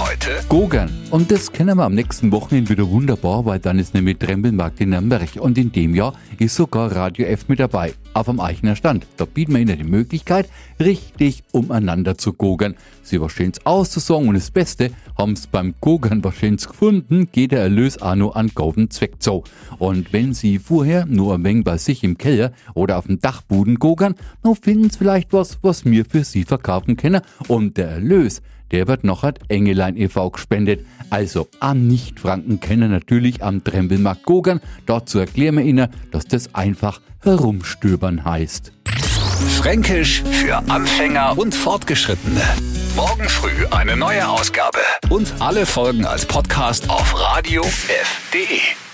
Heute Gogern. Und das kennen wir am nächsten Wochenende wieder wunderbar, weil dann ist nämlich Trembelmarkt in Nürnberg. Und in dem Jahr ist sogar Radio F mit dabei. Auf am Eichner Stand. Da bieten wir Ihnen die Möglichkeit, richtig umeinander zu gogern. Sie verstehen's auszusagen und das Beste, haben's beim Gogern wahrscheinlich gefunden, geht der Erlös auch noch an guten Zweck zu. Und wenn Sie vorher nur ein wenig bei sich im Keller oder auf dem Dachboden gogern, dann finden Sie vielleicht was, was wir für Sie verkaufen können. Und der Erlös, der wird noch an Engelein e.V. gespendet. Also an Nicht-Franken kennen natürlich am Trembelmarkt Gogern. Dazu erklären wir Ihnen, dass das einfach herumstöbern heißt. Fränkisch für Anfänger und Fortgeschrittene. Morgen früh eine neue Ausgabe. Und alle Folgen als Podcast auf radiof.de.